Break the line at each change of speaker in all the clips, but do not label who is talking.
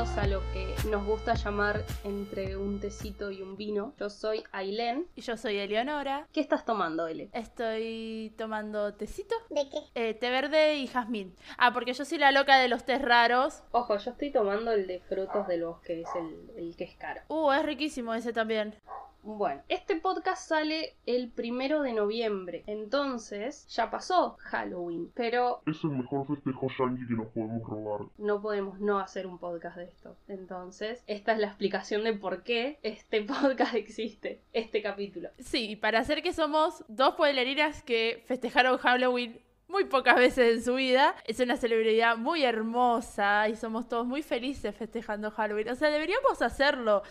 bienvenidos a lo que nos gusta llamar entre un tecito y un vino. Yo soy Ailén.
Y yo soy Eleonora.
¿Qué estás tomando, Ele?
Estoy tomando tecito.
¿De qué?
Eh, té verde y jazmín. Ah, porque yo soy la loca de los tés raros.
Ojo, yo estoy tomando el de frutos del bosque, es el, el que es caro.
Uh, es riquísimo ese también.
Bueno, este podcast sale el primero de noviembre, entonces ya pasó Halloween, pero
Es el mejor festejo yankee que nos podemos robar.
no podemos no hacer un podcast de esto. Entonces, esta es la explicación de por qué este podcast existe, este capítulo.
Sí, para hacer que somos dos pueblerinas que festejaron Halloween muy pocas veces en su vida. Es una celebridad muy hermosa y somos todos muy felices festejando Halloween. O sea, deberíamos hacerlo.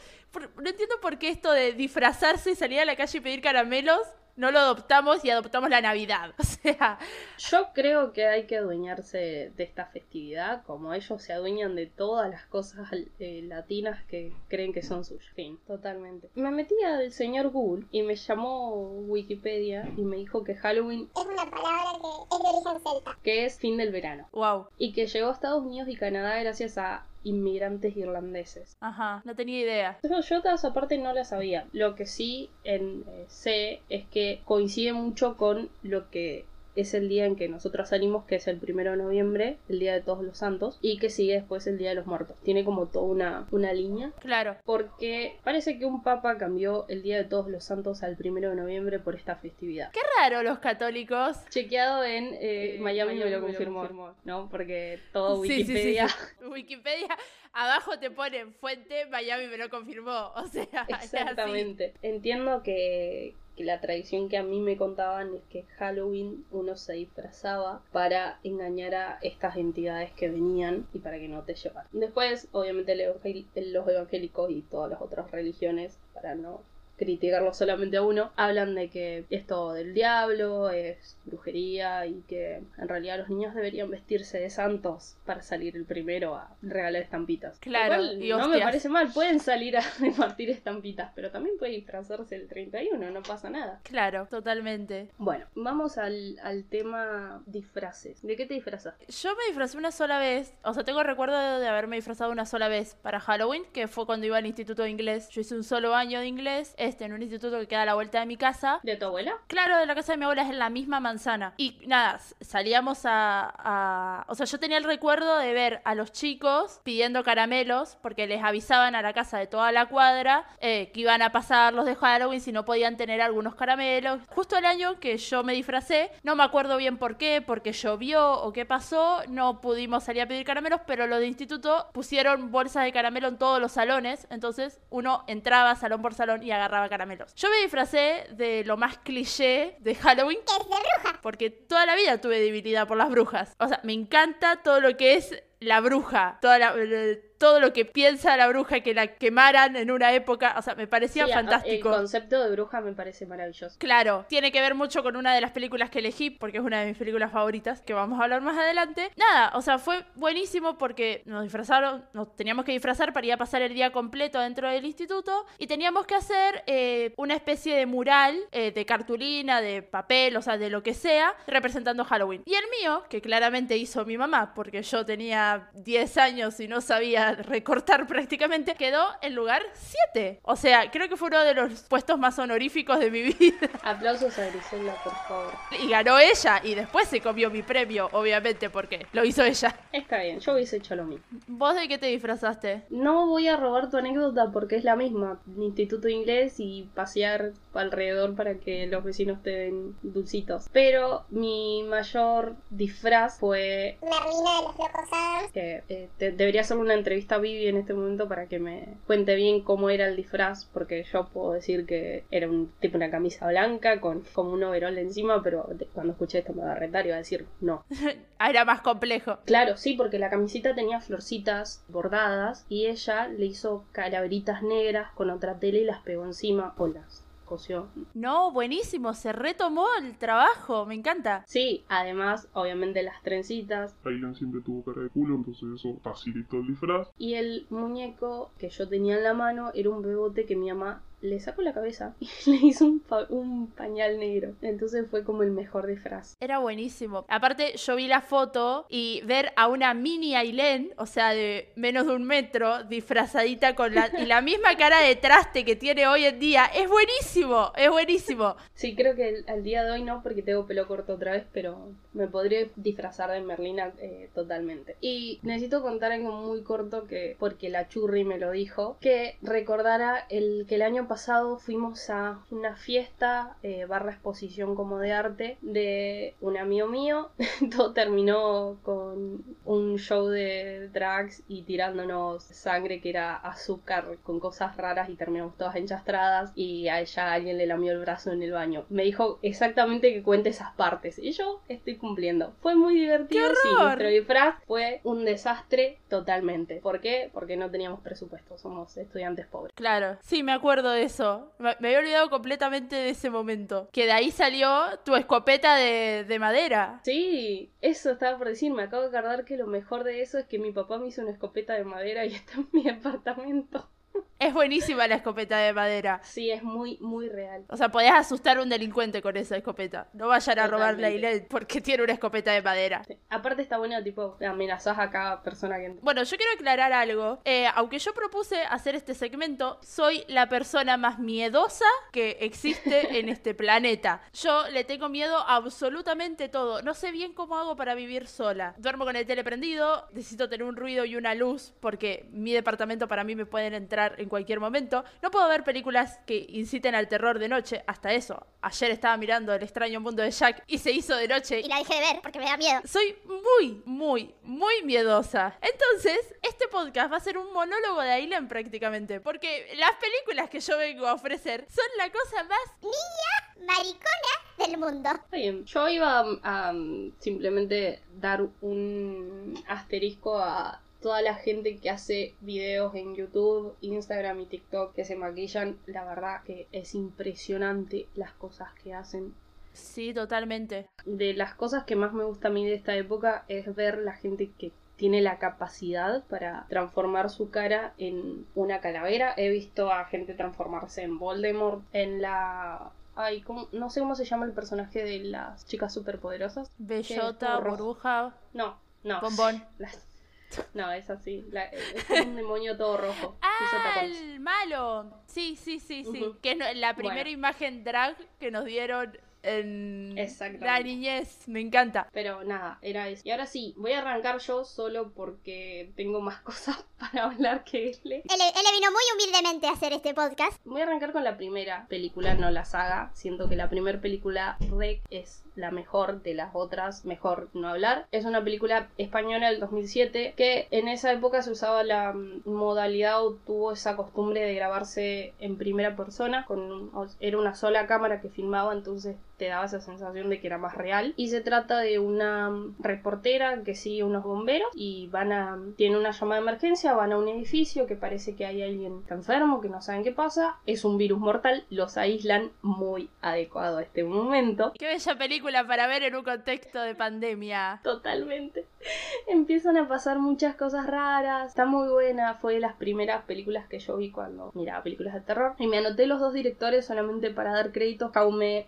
No entiendo por qué esto de disfrazarse y salir a la calle y pedir caramelos no lo adoptamos y adoptamos la Navidad. O sea,
Yo creo que hay que adueñarse de esta festividad, como ellos se adueñan de todas las cosas eh, latinas que creen que son suyas. Fin, totalmente. Me metí al señor Google y me llamó Wikipedia y me dijo que Halloween,
Es una palabra que es de origen celta.
que es fin del verano,
wow.
y que llegó a Estados Unidos y Canadá gracias a inmigrantes irlandeses.
Ajá, no tenía idea.
Yo, yo toda esa parte no la sabía. Lo que sí en, eh, sé es que coincide mucho con lo que es el día en que nosotros salimos, que es el primero de noviembre, el día de todos los santos, y que sigue después el día de los muertos. Tiene como toda una, una línea.
Claro.
Porque parece que un papa cambió el día de todos los santos al primero de noviembre por esta festividad.
Qué raro los católicos.
Chequeado en eh,
Eh,
Miami, me lo
Miami me lo
confirmó,
confirmó.
¿no? Porque todo
Sí, sí, sí,
Wikipedia
sí. Wikipedia, abajo te ponen fuente, Miami me lo confirmó. O sea.
Exactamente. Entiendo que, que la tradición que a mí me contaban es que Halloween uno se disfrazaba para engañar a estas entidades que venían y para que no te llevaran. Después, obviamente, los evangélicos y todas las otras religiones, para no criticarlo solamente a uno, hablan de que es todo del diablo, es brujería y que en realidad los niños deberían vestirse de santos para salir el primero a regalar estampitas.
Claro, y
no me parece mal, pueden salir a repartir estampitas, pero también puede disfrazarse el 31, no pasa nada.
Claro, totalmente.
Bueno, vamos al, al tema disfraces. ¿De qué te disfrazaste?
Yo me disfracé una sola vez, o sea, tengo recuerdo de haberme disfrazado una sola vez para Halloween, que fue cuando iba al instituto de inglés. Yo hice un solo año de inglés, este, en un instituto que queda a la vuelta de mi casa.
¿De tu abuela?
Claro, de la casa de mi abuela es en la misma manzana. Y nada, salíamos a, a- O sea, yo tenía el recuerdo de ver a los chicos pidiendo caramelos, porque les avisaban a la casa de toda la cuadra eh, que iban a pasar los de Halloween si no podían tener algunos caramelos. Justo el año que yo me disfracé, no me acuerdo bien por qué, porque llovió o qué pasó, no pudimos salir a pedir caramelos, pero los de instituto pusieron bolsas de caramelo en todos los salones, entonces uno entraba salón por salón y agarraba caramelos. Yo me disfracé de lo más cliché de Halloween,
Que es de bruja.
porque toda la vida tuve debilidad por las brujas. O sea, me encanta todo lo que es la bruja, toda la- eh, todo lo que piensa la bruja que la quemaran en una época, o sea, me parecía
Sí,
fantástico.
El concepto de bruja me parece maravilloso.
Claro, tiene que ver mucho con una de las películas que elegí, porque es una de mis películas favoritas, que vamos a hablar más adelante. Nada, o sea, fue buenísimo porque nos disfrazaron, nos teníamos que disfrazar para ir a pasar el día completo dentro del instituto y teníamos que hacer eh, una especie de mural eh, de cartulina, de papel, o sea, de lo que sea, representando Halloween. Y el mío, que claramente hizo mi mamá, porque yo tenía 10 años y no sabía recortar prácticamente, quedó en lugar 7. O sea, creo que fue uno de los puestos más honoríficos de mi vida.
Aplausos a Griselda, por favor.
Y ganó ella y después se comió mi premio, obviamente, porque lo hizo ella.
Está bien, yo hubiese hecho lo mismo.
¿Vos de qué te disfrazaste?
No voy a robar tu anécdota porque es la misma. Instituto de inglés y pasear alrededor para que los vecinos te den dulcitos. Pero mi mayor disfraz fue
Merlina de los Locos
Que eh, te- debería hacerle una entrevista a Vivi en este momento para que me cuente bien cómo era el disfraz, porque yo puedo decir que era un tipo una camisa blanca con como un overol encima, pero de- cuando escuché esto me va a retar y va a decir no.
Ah, era más complejo.
Claro, sí, porque la camisita tenía florcitas bordadas y ella le hizo calaveritas negras con otra tela y las pegó encima o las
No, buenísimo, se retomó el trabajo, me encanta.
Sí, además, obviamente las trencitas
Aileen siempre tuvo cara de culo, entonces eso facilitó el disfraz.
y el muñeco que yo tenía en la mano era un bebote que mi mamá le sacó la cabeza y le hizo un, pa- un pañal negro. Entonces fue como el mejor disfraz.
Era buenísimo. Aparte, yo vi la foto y ver a una mini Ailén, o sea, de menos de un metro, disfrazadita con la, y la misma cara de traste que tiene hoy en día, es buenísimo, es buenísimo.
Sí, creo que el- al día de hoy no, porque tengo pelo corto otra vez, pero me podría disfrazar de Merlina eh, totalmente. Y necesito contar algo muy corto que, porque la churri me lo dijo, que recordara el que el año pasado fuimos a una fiesta eh, barra exposición como de arte de un amigo mío. Todo terminó con un show de drags y tirándonos sangre que era azúcar con cosas raras y terminamos todas enchastradas y a ella alguien le lamió el brazo en el baño. Me dijo exactamente que cuente esas partes y yo estoy cumpliendo. Fue muy divertido,
¡Qué
sí, nuestro disfraz fue un desastre totalmente. ¿Por qué? Porque no teníamos presupuesto, somos estudiantes pobres.
Claro, sí, me acuerdo de eso. Me, había olvidado completamente de ese momento. Que de ahí salió tu escopeta de, de madera.
Sí, eso estaba por decir, me acabo de acordar que lo mejor de eso es que mi papá me hizo una escopeta de madera y está en mi departamento.
Es buenísima la escopeta de madera.
Sí, es muy, muy real.
O sea, podés asustar a un delincuente con esa escopeta. No vayan a robarle a
Totalmente.
Aileen porque tiene una escopeta de madera.
Sí. Aparte está bueno, tipo, amenazás a cada persona que entra.
Bueno, yo quiero aclarar algo. Eh, aunque yo propuse hacer este segmento, soy la persona más miedosa que existe en este planeta. Yo le tengo miedo a absolutamente todo. No sé bien cómo hago para vivir sola. Duermo con el tele prendido, necesito tener un ruido y una luz porque mi departamento para mí me pueden entrar en cualquier momento. No puedo ver películas que inciten al terror de noche. Hasta eso. Ayer estaba mirando El extraño mundo de Jack y se hizo de noche
Y la dejé de ver porque me da miedo.
soy muy, muy, muy miedosa. Entonces, este podcast va a ser un monólogo de Aileen prácticamente. Porque las películas que yo vengo a ofrecer son la cosa más...
Maricona del mundo.
Está bien. Yo iba a, a, simplemente dar un asterisco a toda la gente que hace videos en YouTube, Instagram y TikTok que se maquillan. La verdad que es impresionante las cosas que hacen.
Sí, totalmente.
De las cosas que más me gusta a mí de esta época es ver la gente que tiene la capacidad para transformar su cara en una calavera. He visto a gente transformarse en Voldemort, en la... Ay, ¿cómo? no sé cómo se llama el personaje de las chicas superpoderosas.
Bellota, burbuja,
No, no.
bombón.
Las- No, es así. La- es como un demonio todo rojo.
¡Ah, el malo! Sí, sí, sí, sí. Que es la primera
Bueno.
imagen drag que nos dieron en
Exactamente.
la niñez. Me encanta.
Pero nada, era eso. Y ahora sí, voy a arrancar yo solo porque tengo más cosas para hablar que él.
Él, él vino muy humildemente a hacer este podcast.
Voy a arrancar con la primera película, no la saga. Siento que la primera película, Rec, es la mejor de las otras, mejor no hablar. Es una película española del 2007 que en esa época se usaba la modalidad o tuvo esa costumbre de grabarse en primera persona. Con era una sola cámara que filmaba, entonces te daba esa sensación de que era más real. Y se trata de una reportera que sigue unos bomberos y van a. tiene una llamada de emergencia, van a un edificio que parece que hay alguien enfermo, que no saben qué pasa. Es un virus mortal, los aíslan muy adecuado a este momento.
Qué bella película para ver en un contexto de pandemia.
Totalmente. Empiezan a pasar muchas cosas raras. Está muy buena. Fue de las primeras películas que yo vi cuando miraba películas de terror. Y me anoté los dos directores solamente para dar créditos. Jaume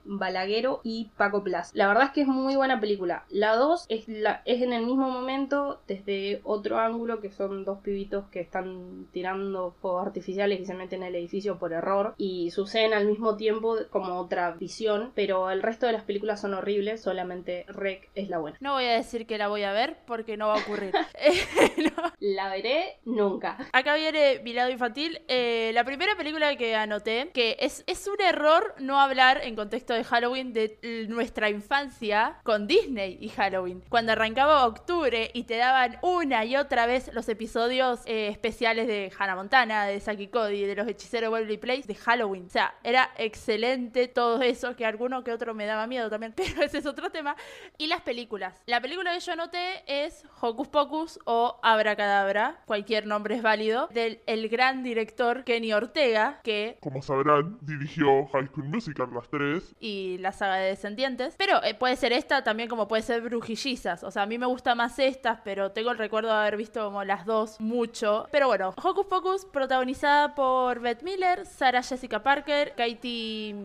Y Paco Plas. La verdad es que es muy buena película. La 2 es, la, es en el mismo momento, desde otro ángulo, que son dos pibitos que están tirando fuegos artificiales y se meten al edificio por error. Y suceden al mismo tiempo como otra visión. Pero el resto de las películas son horribles. Solamente Rec es la buena.
No voy a decir que la voy a ver porque no va a ocurrir. Eh, no.
La veré nunca.
Acá viene mi lado infantil. Eh, la primera película que anoté, que es, es un error no hablar en contexto de Halloween de nuestra infancia con Disney y Halloween. Cuando arrancaba octubre y te daban una y otra vez los episodios eh, especiales de Hannah Montana, de Saki Cody, de los hechiceros Waverly Place, de Halloween. O sea, era excelente todo eso, que alguno que otro me daba miedo también, pero ese es otro tema. Y las películas. La película que yo anoté es Hocus Pocus o Abracadabra, cualquier nombre es válido, del el gran director Kenny Ortega, que
Como sabrán, dirigió High School Musical las tres.
y la saga de Descendientes. Pero eh, puede ser esta también como puede ser Brujillizas. O sea, a mí me gusta más estas, pero tengo el recuerdo de haber visto como las dos mucho. Pero bueno, Hocus Pocus, protagonizada por Beth Miller, Sarah Jessica Parker, Katie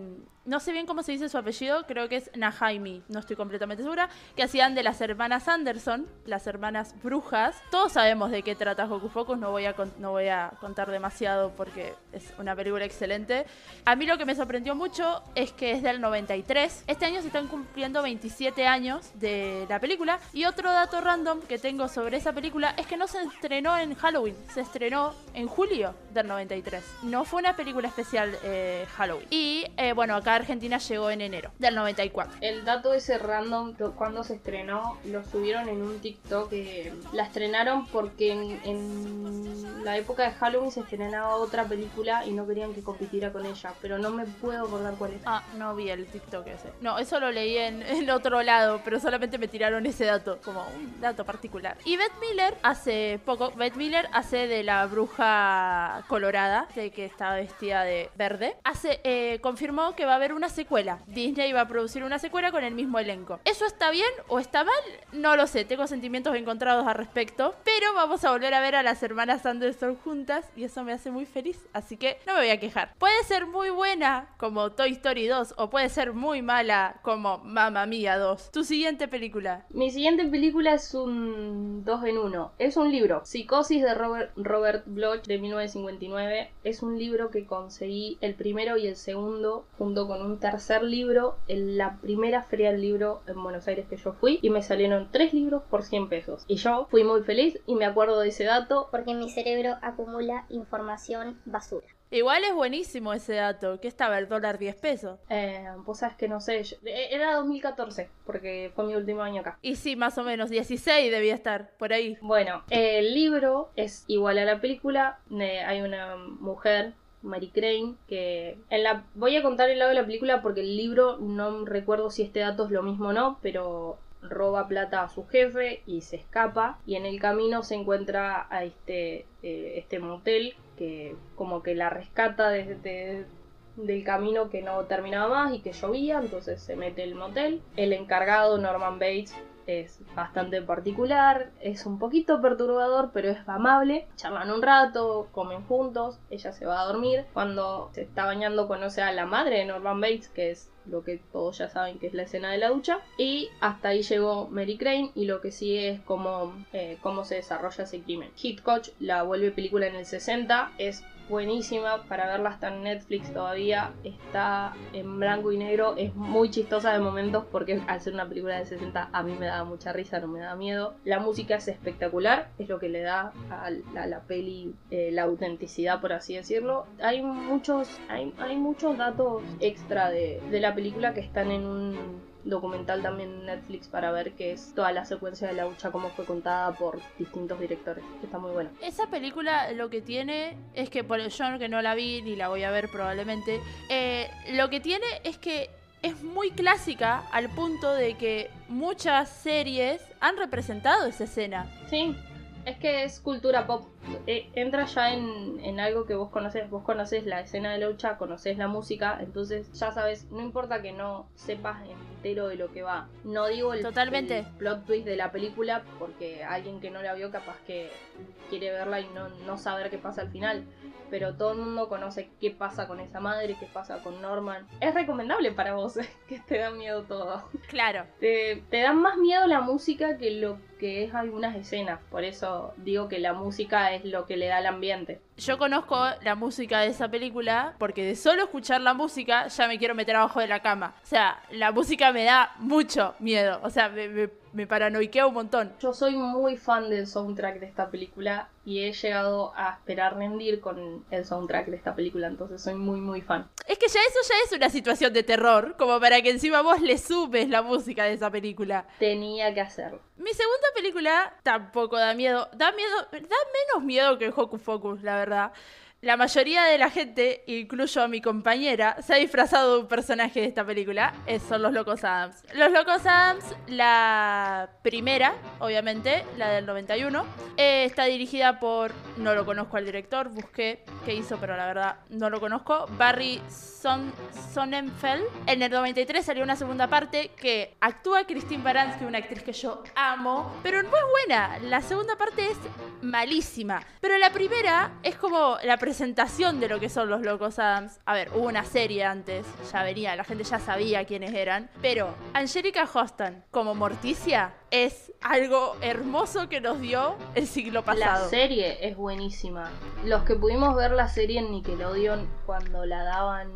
no sé bien cómo se dice su apellido, creo que es Nahaimi, no estoy completamente segura, que hacían de las hermanas Anderson, las hermanas brujas. Todos sabemos de qué trata Hocus Pocus, no voy a, no voy a contar demasiado porque es una película excelente. A mí lo que me sorprendió mucho es que es del 93. Este año se están cumpliendo 27 años de la película. Y otro dato random que tengo sobre esa película es que no se estrenó en Halloween, se estrenó en julio del 93. No fue una película especial eh, Halloween. Y eh, bueno, acá Argentina llegó en enero del 94.
El dato ese random, cuando se estrenó, lo subieron en un TikTok que la estrenaron porque en, la época de Halloween se estrenaba otra película y no querían que compitiera con ella, pero no me puedo acordar cuál es.
Ah, no vi el TikTok ese. No, eso lo leí en el otro lado, pero solamente me tiraron ese dato, como un dato particular. Y Beth Miller hace poco, Beth Miller hace de la bruja colorada, de que está vestida de verde. Hace, eh, confirmó que va a haber una secuela. Disney va a producir una secuela con el mismo elenco. ¿Eso está bien o está mal? No lo sé, tengo sentimientos encontrados al respecto. Pero vamos a volver a ver a las hermanas Anderson juntas y eso me hace muy feliz. Así que no me voy a quejar. Puede ser muy buena como Toy Story 2 o puede ser muy mala como Mamma Mía 2. Tu siguiente película.
Mi siguiente película es un 2 en 1. Es un libro. Psicosis de Robert, Robert Bloch de 1959. Es un libro que conseguí el primero y el segundo junto con un tercer libro en la primera feria del libro en Buenos Aires que yo fui y me salieron tres libros por 100 pesos. Y yo fui muy feliz y me acuerdo de ese dato.
Porque mi cerebro acumula información basura.
Igual es buenísimo ese dato. ¿Qué estaba el dólar 10 pesos?
Eh, pues sabes que no sé. Eh, era 2014, porque fue mi último año acá.
Y sí, más o menos. 16 debía estar, por ahí.
Bueno, el libro es igual a la película. hay una mujer Mary Crane, que en la voy a contar el lado de la película porque el libro no recuerdo si este dato es lo mismo o no, pero roba plata a su jefe y se escapa y en el camino se encuentra a este, eh, este motel que como que la rescata desde del camino que no terminaba más y que llovía, entonces se mete el motel. El encargado, Norman Bates, es bastante particular, es un poquito perturbador, pero es amable. Charlan un rato, comen juntos, ella se va a dormir. Cuando se está bañando conoce a la madre de Norman Bates, que es lo que todos ya saben que es la escena de la ducha. Y hasta ahí llegó Mary Crane y lo que sigue es cómo, eh, cómo se desarrolla ese crimen. Hitchcock la vuelve película en el 60, es buenísima para verla hasta en Netflix todavía. Está en blanco y negro. Es muy chistosa de momentos porque al ser una película de 60 a mí me da mucha risa, no me da miedo. La música es espectacular, es lo que le da a la, peli eh, la autenticidad, por así decirlo. Hay muchos, hay, hay muchos datos extra de, de la película que están en un documental también en Netflix para ver qué es toda la secuencia de la lucha, cómo fue contada por distintos directores, que está muy bueno.
Esa película lo que tiene es que, por yo que no la vi ni la voy a ver probablemente, eh, lo que tiene es que es muy clásica al punto de que muchas series han representado esa escena.
Sí, es que es cultura pop. Eh, entra ya en, algo que vos conoces. Vos conoces la escena de lucha, conoces la música, entonces ya sabes, no importa que no sepas entero de lo que va. No digo el,
Totalmente.
plot twist de la película, porque alguien que no la vio capaz que quiere verla y no, no saber qué pasa al final. Pero todo el mundo conoce qué pasa con esa madre, qué pasa con Norman. Es recomendable para vos, que te da miedo todo.
Claro.
Te, te da más miedo la música que lo que es algunas escenas. Por eso digo que la música es lo que le da el ambiente.
Yo conozco la música de esa película porque de solo escuchar la música ya me quiero meter abajo de la cama. O sea, la música me da mucho miedo. O sea, me, me, me paranoiquea un montón.
Yo soy muy fan del soundtrack de esta película y he llegado a esperar rendir con el soundtrack de esta película, entonces soy muy muy fan.
Es que ya eso ya es una situación de terror, como para que encima vos le subes la música de esa película.
Tenía que hacerlo.
Mi segunda película tampoco da miedo, da miedo, da menos miedo que Hocus Focus, la verdad. La mayoría de la gente, incluyo mi compañera, se ha disfrazado de un personaje de esta película. Es, son los Locos Adams. Los Locos Adams, la primera, obviamente, la del 91, eh, está dirigida por, no lo conozco al director, busqué qué hizo, pero la verdad no lo conozco, Barry Son Sonnenfeld. En el 93 salió una segunda parte que actúa Christine Baranski, una actriz que yo amo, pero no es buena. La segunda parte es malísima. Pero la primera es como la presentación de lo que son los Locos Adams. A ver, hubo una serie antes, ya venía, la gente ya sabía quiénes eran. Pero Angelica Hoston como Morticia es algo hermoso que nos dio el siglo
La
pasado.
serie es buenísima. Los que pudimos ver la serie en Nickelodeon cuando la daban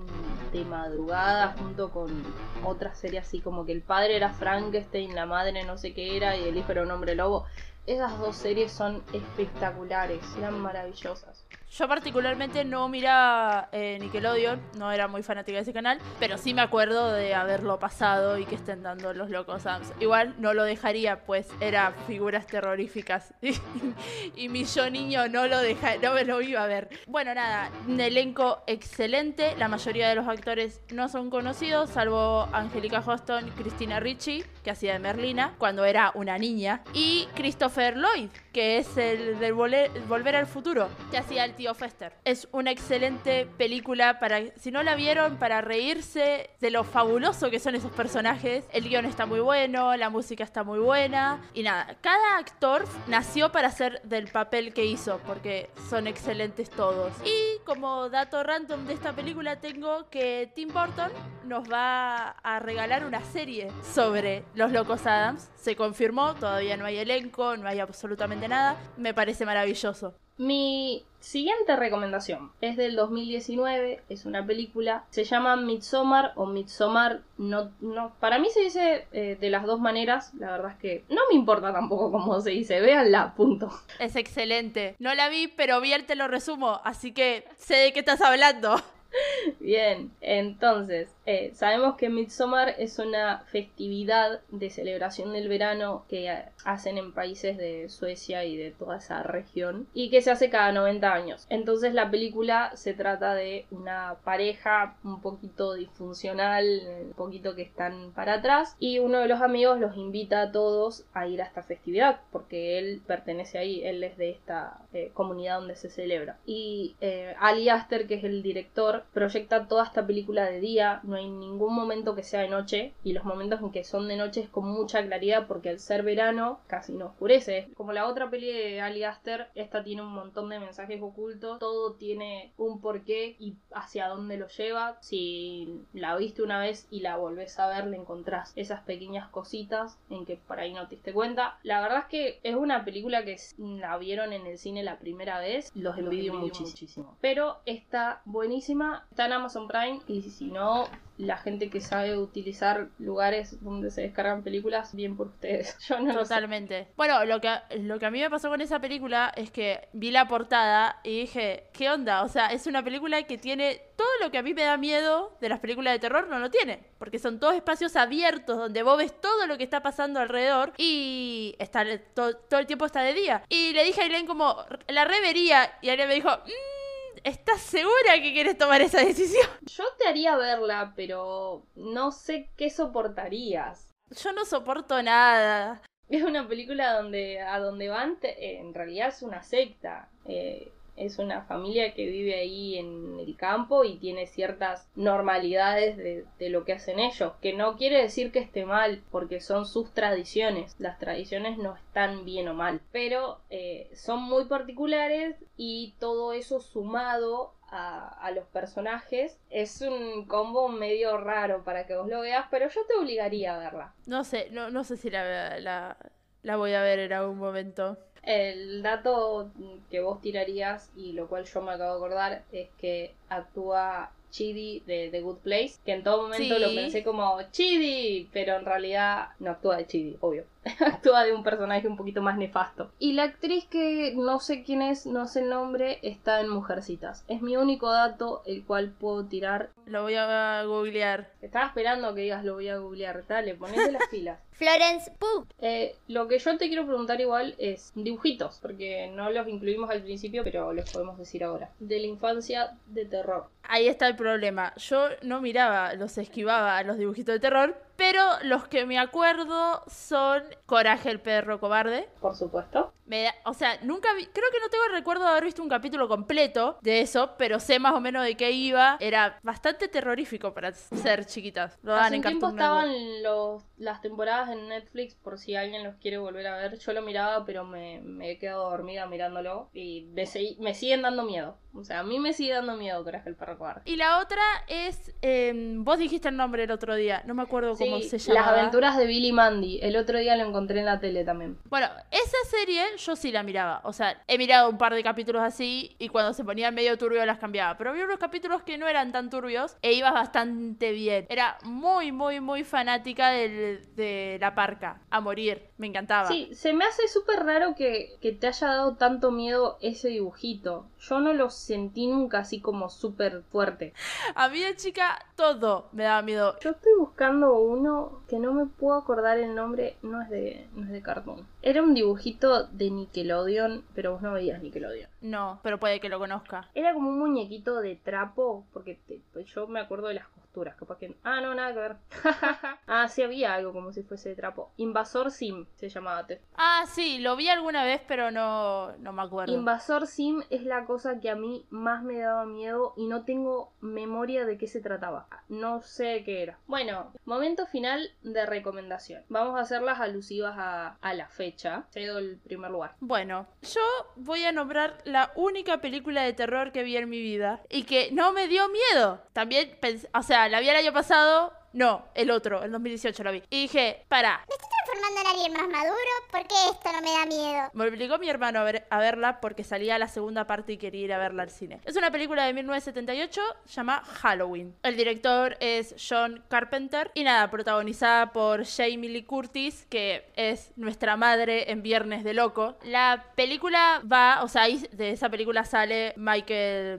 de madrugada junto con otra serie así como que el padre era Frankenstein, la madre no sé qué era y el hijo era un hombre lobo. Esas dos series son espectaculares, eran maravillosas.
Yo particularmente no miraba eh, Nickelodeon, no era muy fanática de ese canal, pero sí me acuerdo de haberlo pasado y que estén dando los locos Adams. Igual no lo dejaría, pues era figuras terroríficas. y mi yo niño no lo deja, no me lo iba a ver. Bueno, nada, un elenco excelente. La mayoría de los actores no son conocidos, salvo Angelica Hoston, Christina Ricci, que hacía de Merlina cuando era una niña, y Christopher Lloyd, que es el de Volver, al Futuro, que hacía el tío Fester. Es una excelente película para, si no la vieron, para reírse de lo fabuloso que son esos personajes. El guion está muy bueno, la música está muy buena, y nada, cada actor nació para hacer del papel que hizo, porque son excelentes todos. Y como dato random de esta película tengo que Tim Burton nos va a regalar una serie sobre los locos Adams. Se confirmó, todavía no hay elenco, no hay absolutamente nada. Me parece maravilloso.
Mi siguiente recomendación es del 2019, es una película, se llama Midsommar o Midsommar, no, no, para mí se dice eh, de las dos maneras, la verdad es que no me importa tampoco cómo se dice, véanla, punto.
Es excelente. No la vi, pero bien te lo resumo, así que sé de qué estás hablando.
Bien, entonces, eh, sabemos que Midsommar es una festividad de celebración del verano que hacen en países de Suecia y de toda esa región y que se hace cada 90 años. Entonces la película se trata de una pareja un poquito disfuncional, un poquito que están para atrás y uno de los amigos los invita a todos a ir a esta festividad porque él pertenece ahí, él es de esta eh, comunidad donde se celebra. Y eh, Ali Aster, que es el director, proyecta toda esta película de día, no hay ningún momento que sea de noche y los momentos en que son de noche es con mucha claridad porque al ser verano casi no oscurece. Como la otra peli de Ali Aster, esta tiene un montón de mensajes ocultos, todo tiene un porqué y hacia dónde lo lleva. Si la viste una vez y la volvés a ver, le encontrás esas pequeñas cositas en que por ahí no te diste cuenta. La verdad es que es una película que la vieron en el cine la primera vez, los envidio muchísimo. Pero está buenísima, en Amazon Prime y si no, la gente que sabe utilizar lugares donde se descargan películas, bien por ustedes. Yo no lo sé.
Totalmente. Bueno, lo que, lo que a mí me pasó con esa película es que vi la portada y dije, ¿qué onda? O sea, es una película que tiene todo lo que a mí me da miedo de las películas de terror, no lo tiene. Porque son todos espacios abiertos donde vos ves todo lo que está pasando alrededor y está, to- todo el tiempo está de día. Y le dije a Aileen como, la revería y Aileen me dijo, "Mm, ¿estás segura que quieres tomar esa decisión?
Yo te haría verla, pero no sé qué soportarías.
Yo no soporto nada.
Es una película donde a donde van te- en realidad es una secta. Eh, es una familia que vive ahí en el campo y tiene ciertas normalidades de, de lo que hacen ellos. Que no quiere decir que esté mal, porque son sus tradiciones. Las tradiciones no están bien o mal. Pero eh, son muy particulares y todo eso sumado a, a los personajes es un combo medio raro para que vos lo veas, pero yo te obligaría a verla.
No sé, no, no sé si la, la, la voy a ver en algún momento.
El dato que vos tirarías y lo cual yo me acabo de acordar es que actúa Chidi de The Good Place, que en todo momento
Sí.
lo pensé como Chidi, pero en realidad no actúa de Chidi, obvio. actúa de un personaje un poquito más nefasto. Y la actriz que no sé quién es, no sé el nombre, está en Mujercitas. Es mi único dato el cual puedo tirar.
Lo voy a googlear.
Estaba esperando que digas lo voy a googlear. Dale, ponete las pilas.
Florence Pugh.
Eh, lo que yo te quiero preguntar igual es dibujitos, porque no los incluimos al principio, pero los podemos decir ahora. De la infancia de terror.
Ahí está el problema. Yo no miraba, los esquivaba a los dibujitos de terror, pero los que me acuerdo son Coraje el perro cobarde.
Por supuesto.
Me da- o sea, nunca vi, creo que no tengo el recuerdo de haber visto un capítulo completo de eso, pero sé más o menos de qué iba. Era bastante terrorífico para ser chiquitas. Lo
Hace
en
un tiempo estaban los, las temporadas en Netflix por si alguien los quiere volver a ver. Yo lo miraba, pero me, me he quedado dormida mirándolo y me, me siguen dando miedo. O sea, a mí me sigue dando miedo Coraje el perro cobarde.
Y la otra es, em, vos dijiste el nombre el otro día, no me acuerdo cómo
Sí,
se
las
llamaba.
aventuras de Billy Mandy. El otro día lo encontré en la tele también.
Bueno, esa serie yo sí la miraba. O sea, he mirado un par de capítulos así y cuando se ponían medio turbio las cambiaba. Pero había unos capítulos que no eran tan turbios e ibas bastante bien. Era muy, muy, muy fanática del- de la parca. A morir. Me encantaba.
Sí, se me hace súper raro que te haya dado tanto miedo ese dibujito. Yo no lo sentí nunca así como súper fuerte.
A mí de chica todo me daba miedo.
Yo estoy buscando uno que no me puedo acordar el nombre, no es de, no es de cartoon. Era un dibujito de Nickelodeon, pero vos no veías Nickelodeon.
No, pero puede que lo conozca.
Era como un muñequito de trapo, porque te- pues yo me acuerdo de las costuras, capaz que... Ah, no, nada que ver. ah, sí había algo como si fuese de trapo. Invasor Sim se llamaba. te-
Ah, sí, lo vi alguna vez, pero no, no me acuerdo.
Invasor Sim es la cosa que a mí más me daba miedo y no tengo memoria de qué se trataba. No sé qué era. Bueno, momento final de recomendación. Vamos a hacerlas alusivas a, a la fecha. Cedo el primer lugar.
Bueno, yo voy a nombrar la única película de terror que vi en mi vida y que no me dio miedo. También, o sea, la vi el año pasado, no, el otro, el 2018 la vi. Y dije, para,
¿Me estoy transformando en alguien más maduro? ¿Por qué esto no me da miedo?
me obligó mi hermano a, ver- a verla porque salía la segunda parte y quería ir a verla al cine. Es una película de 1978, se llama Halloween. El director es John Carpenter y nada, protagonizada por Jamie Lee Curtis, que es nuestra madre en Viernes de Loco. La película va, o sea, ahí de esa película sale Michael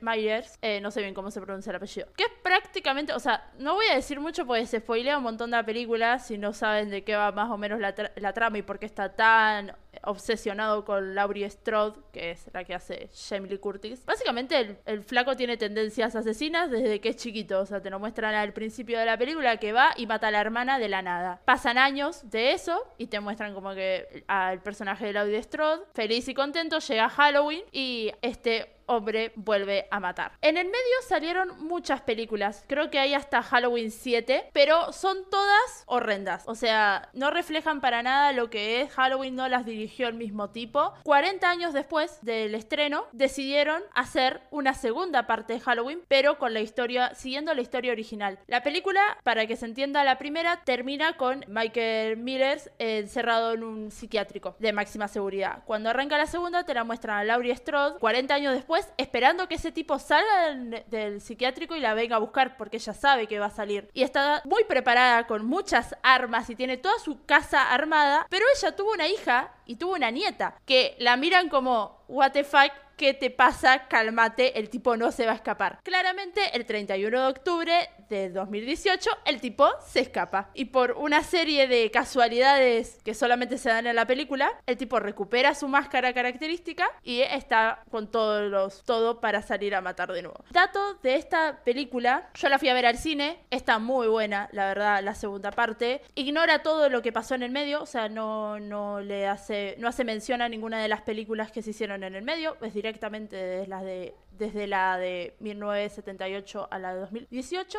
Myers, eh, no sé bien cómo se pronuncia el apellido, que es prácticamente, o sea, no voy a decir mucho porque se spoilea un montón de la película si no saben de qué va más o menos la trama y por qué está tan obsesionado con Laurie Strode, que es la que hace Jamie Lee Curtis. Básicamente el, el flaco tiene tendencias asesinas desde que es chiquito, o sea, te lo muestran al principio de la película que va y mata a la hermana de la nada. Pasan años de eso y te muestran como que al personaje de Laurie Strode, feliz y contento, llega Halloween y este hombre vuelve a matar. En el medio salieron muchas películas, creo que hay hasta Halloween 7, pero son todas horrendas, o sea, no reflejan para nada lo que es Halloween, no las dirigió el mismo tipo. 40 años después del estreno, decidieron hacer una segunda parte de Halloween, pero con la historia, siguiendo la historia original. La película, para que se entienda la primera, termina con Michael Myers encerrado en un psiquiátrico de máxima seguridad. Cuando arranca la segunda, te la muestran a Laurie Strode, 40 años después, esperando que ese tipo salga del, del psiquiátrico y la venga a buscar, porque ella sabe que va a salir. Y está muy preparada con muchas armas y tiene toda su casa armada, pero ella tuvo una hija y tuvo una nieta, que la miran como, what the fuck, ¿Qué te pasa? Cálmate, el tipo no se va a escapar. Claramente, el 31 de octubre de 2018, el tipo se escapa. Y por una serie de casualidades que solamente se dan en la película, el tipo recupera su máscara característica y está con todos los todo para salir a matar de nuevo. Dato de esta película, yo la fui a ver al cine, está muy buena, la verdad, la segunda parte. Ignora todo lo que pasó en el medio, o sea, no, no le hace, no hace mención a ninguna de las películas que se hicieron en el medio, es directamente desde las de desde la de 1978 a la de 2018.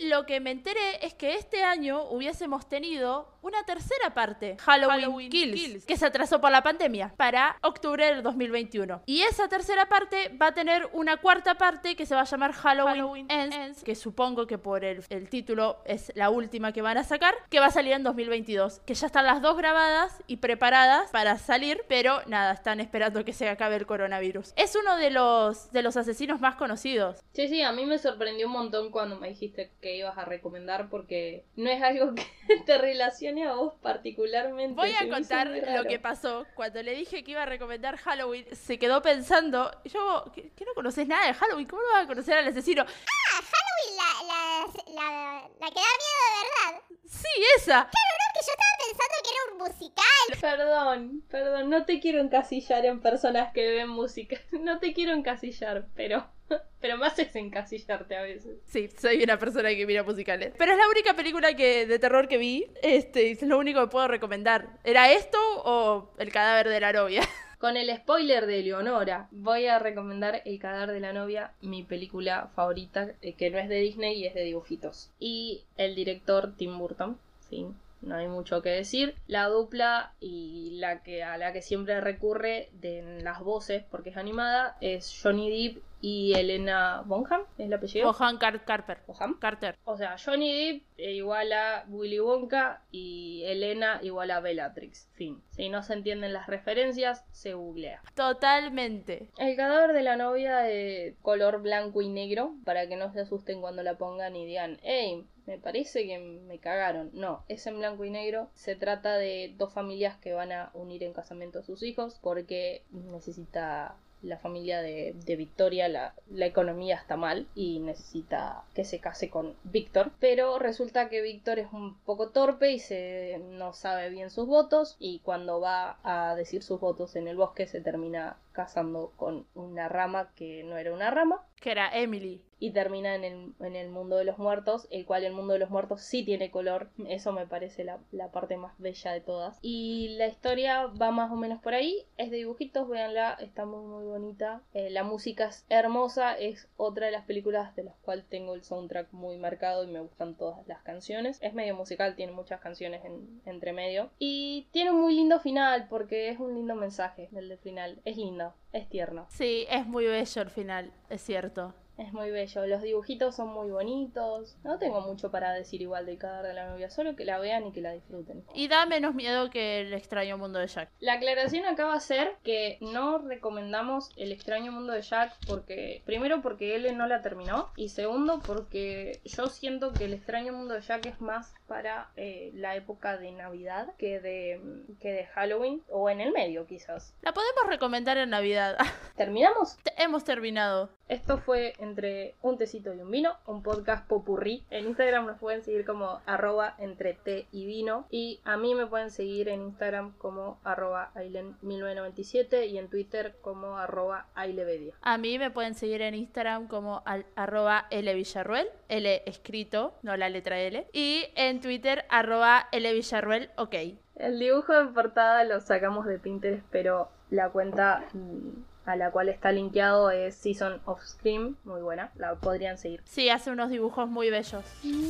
Y lo que me enteré es que este año hubiésemos tenido una tercera parte, Halloween,
Halloween
Kills,
Kills.
que se atrasó por la pandemia, para octubre del 2021. Y esa tercera parte va a tener una cuarta parte que se va a llamar Halloween,
Halloween
Ends,
Ends.
que supongo que por el, el título es la última que van a sacar, que va a salir en 2022. Que ya están las dos grabadas y preparadas para salir, pero nada, están esperando que se acabe el coronavirus. Es uno de los, de los asesinos más conocidos.
Sí, sí, a mí me sorprendió un montón cuando me dijiste que ibas a recomendar porque no es algo que te relacione a vos particularmente.
Voy a contar lo que pasó. Cuando le dije que iba a recomendar Halloween, se quedó pensando, yo, ¿qué, qué no conoces nada de Halloween? ¿Cómo no vas a conocer al asesino?
Uy, la, la, la, la que da miedo de verdad.
Sí, esa.
No, que yo estaba pensando que era un musical.
Perdón, perdón, no te quiero encasillar en personas que ven música. No te quiero encasillar, pero. Pero me haces encasillarte a veces.
Sí, soy una persona que mira musicales. Pero es la única película que, de terror que vi. Este, es lo único que puedo recomendar. ¿Era esto o El cadáver de la novia?
Con el spoiler de Leonora, voy a recomendar El cadáver de la novia, mi película favorita, eh, que no es de Disney y es de dibujitos. Y el director Tim Burton, sí, no hay mucho que decir. La dupla y la que a la que siempre recurre de en las voces, porque es animada, es Johnny Depp y Elena Bonham, es el apellido.
Johan Car- Carper.
Bonham.
Carter.
O sea, Johnny Depp eh, igual a Willy Wonka y Elena igual a Bellatrix. Fin. Si no se entienden las referencias, se googlea.
Totalmente.
El cadáver de la novia de color blanco y negro, para que no se asusten cuando la pongan y digan, hey, me parece que me cagaron. No, es en blanco y negro. Se trata de dos familias que van a unir en casamiento a sus hijos porque necesita la familia de, de Victoria, la, la economía está mal y necesita que se case con Víctor. Pero resulta que Víctor es un poco torpe y se no sabe bien sus votos y cuando va a decir sus votos en el bosque se termina casando con una rama que no era una rama
Que era Emily.
Y termina en el, en el mundo de los muertos, el cual el mundo de los muertos sí tiene color, eso me parece la, la parte más bella de todas. Y la historia va más o menos por ahí, es de dibujitos, véanla, está muy muy bonita, Eh, la música es hermosa, es otra de las películas de las cuales tengo el soundtrack muy marcado y me gustan todas las canciones. Es medio musical, tiene muchas canciones en, entre medio. Y tiene un muy lindo final, porque es un lindo mensaje el del final, es lindo, es tierno.
Sí, es muy bello el final, es cierto.
Es muy bello, los dibujitos son muy bonitos. No tengo mucho para decir igual del cadáver de la novia, solo que la vean y que la disfruten.
Y da menos miedo que el extraño mundo de Jack.
La aclaración acá va a ser que no recomendamos El extraño mundo de Jack porque, primero porque él no la terminó y segundo porque yo siento que El extraño mundo de Jack es más para eh, la época de Navidad que de, que de Halloween o en el medio quizás.
La podemos recomendar en Navidad.
¿Terminamos?
Hemos terminado.
Esto fue entre un tecito y un vino, un podcast popurrí. En Instagram nos pueden seguir como arroba entre té y vino. Y a mí me pueden seguir en Instagram como arroba ailen1997 y en Twitter como arroba ailevedia.
A mí me pueden seguir en Instagram como al- arroba L Villarruel, L escrito, no la letra L. Y en Twitter arroba L Villarruel, ok.
El dibujo de portada lo sacamos de Pinterest, pero la cuenta mm, a la cual está linkeado es Season of Scream, muy buena, la podrían seguir.
Sí, hace unos dibujos muy bellos.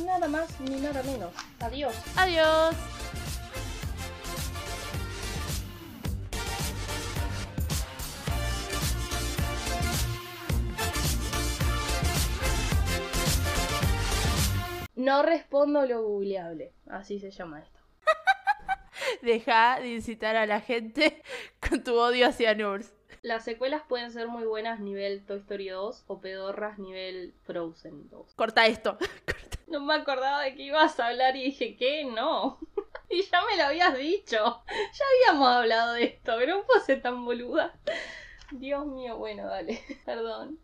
Nada más ni nada menos. Adiós.
Adiós.
No respondo lo googleable, así se llama esto.
Deja de incitar a la gente con tu odio hacia Nurs.
Las secuelas pueden ser muy buenas nivel Toy Story 2 o pedorras nivel Frozen 2.
Corta esto.
No me acordaba de que ibas a hablar y dije, ¿qué? No. y ya me lo habías dicho. Ya habíamos hablado de esto, pero no puedo ser tan boluda. Dios mío, bueno, dale. Perdón.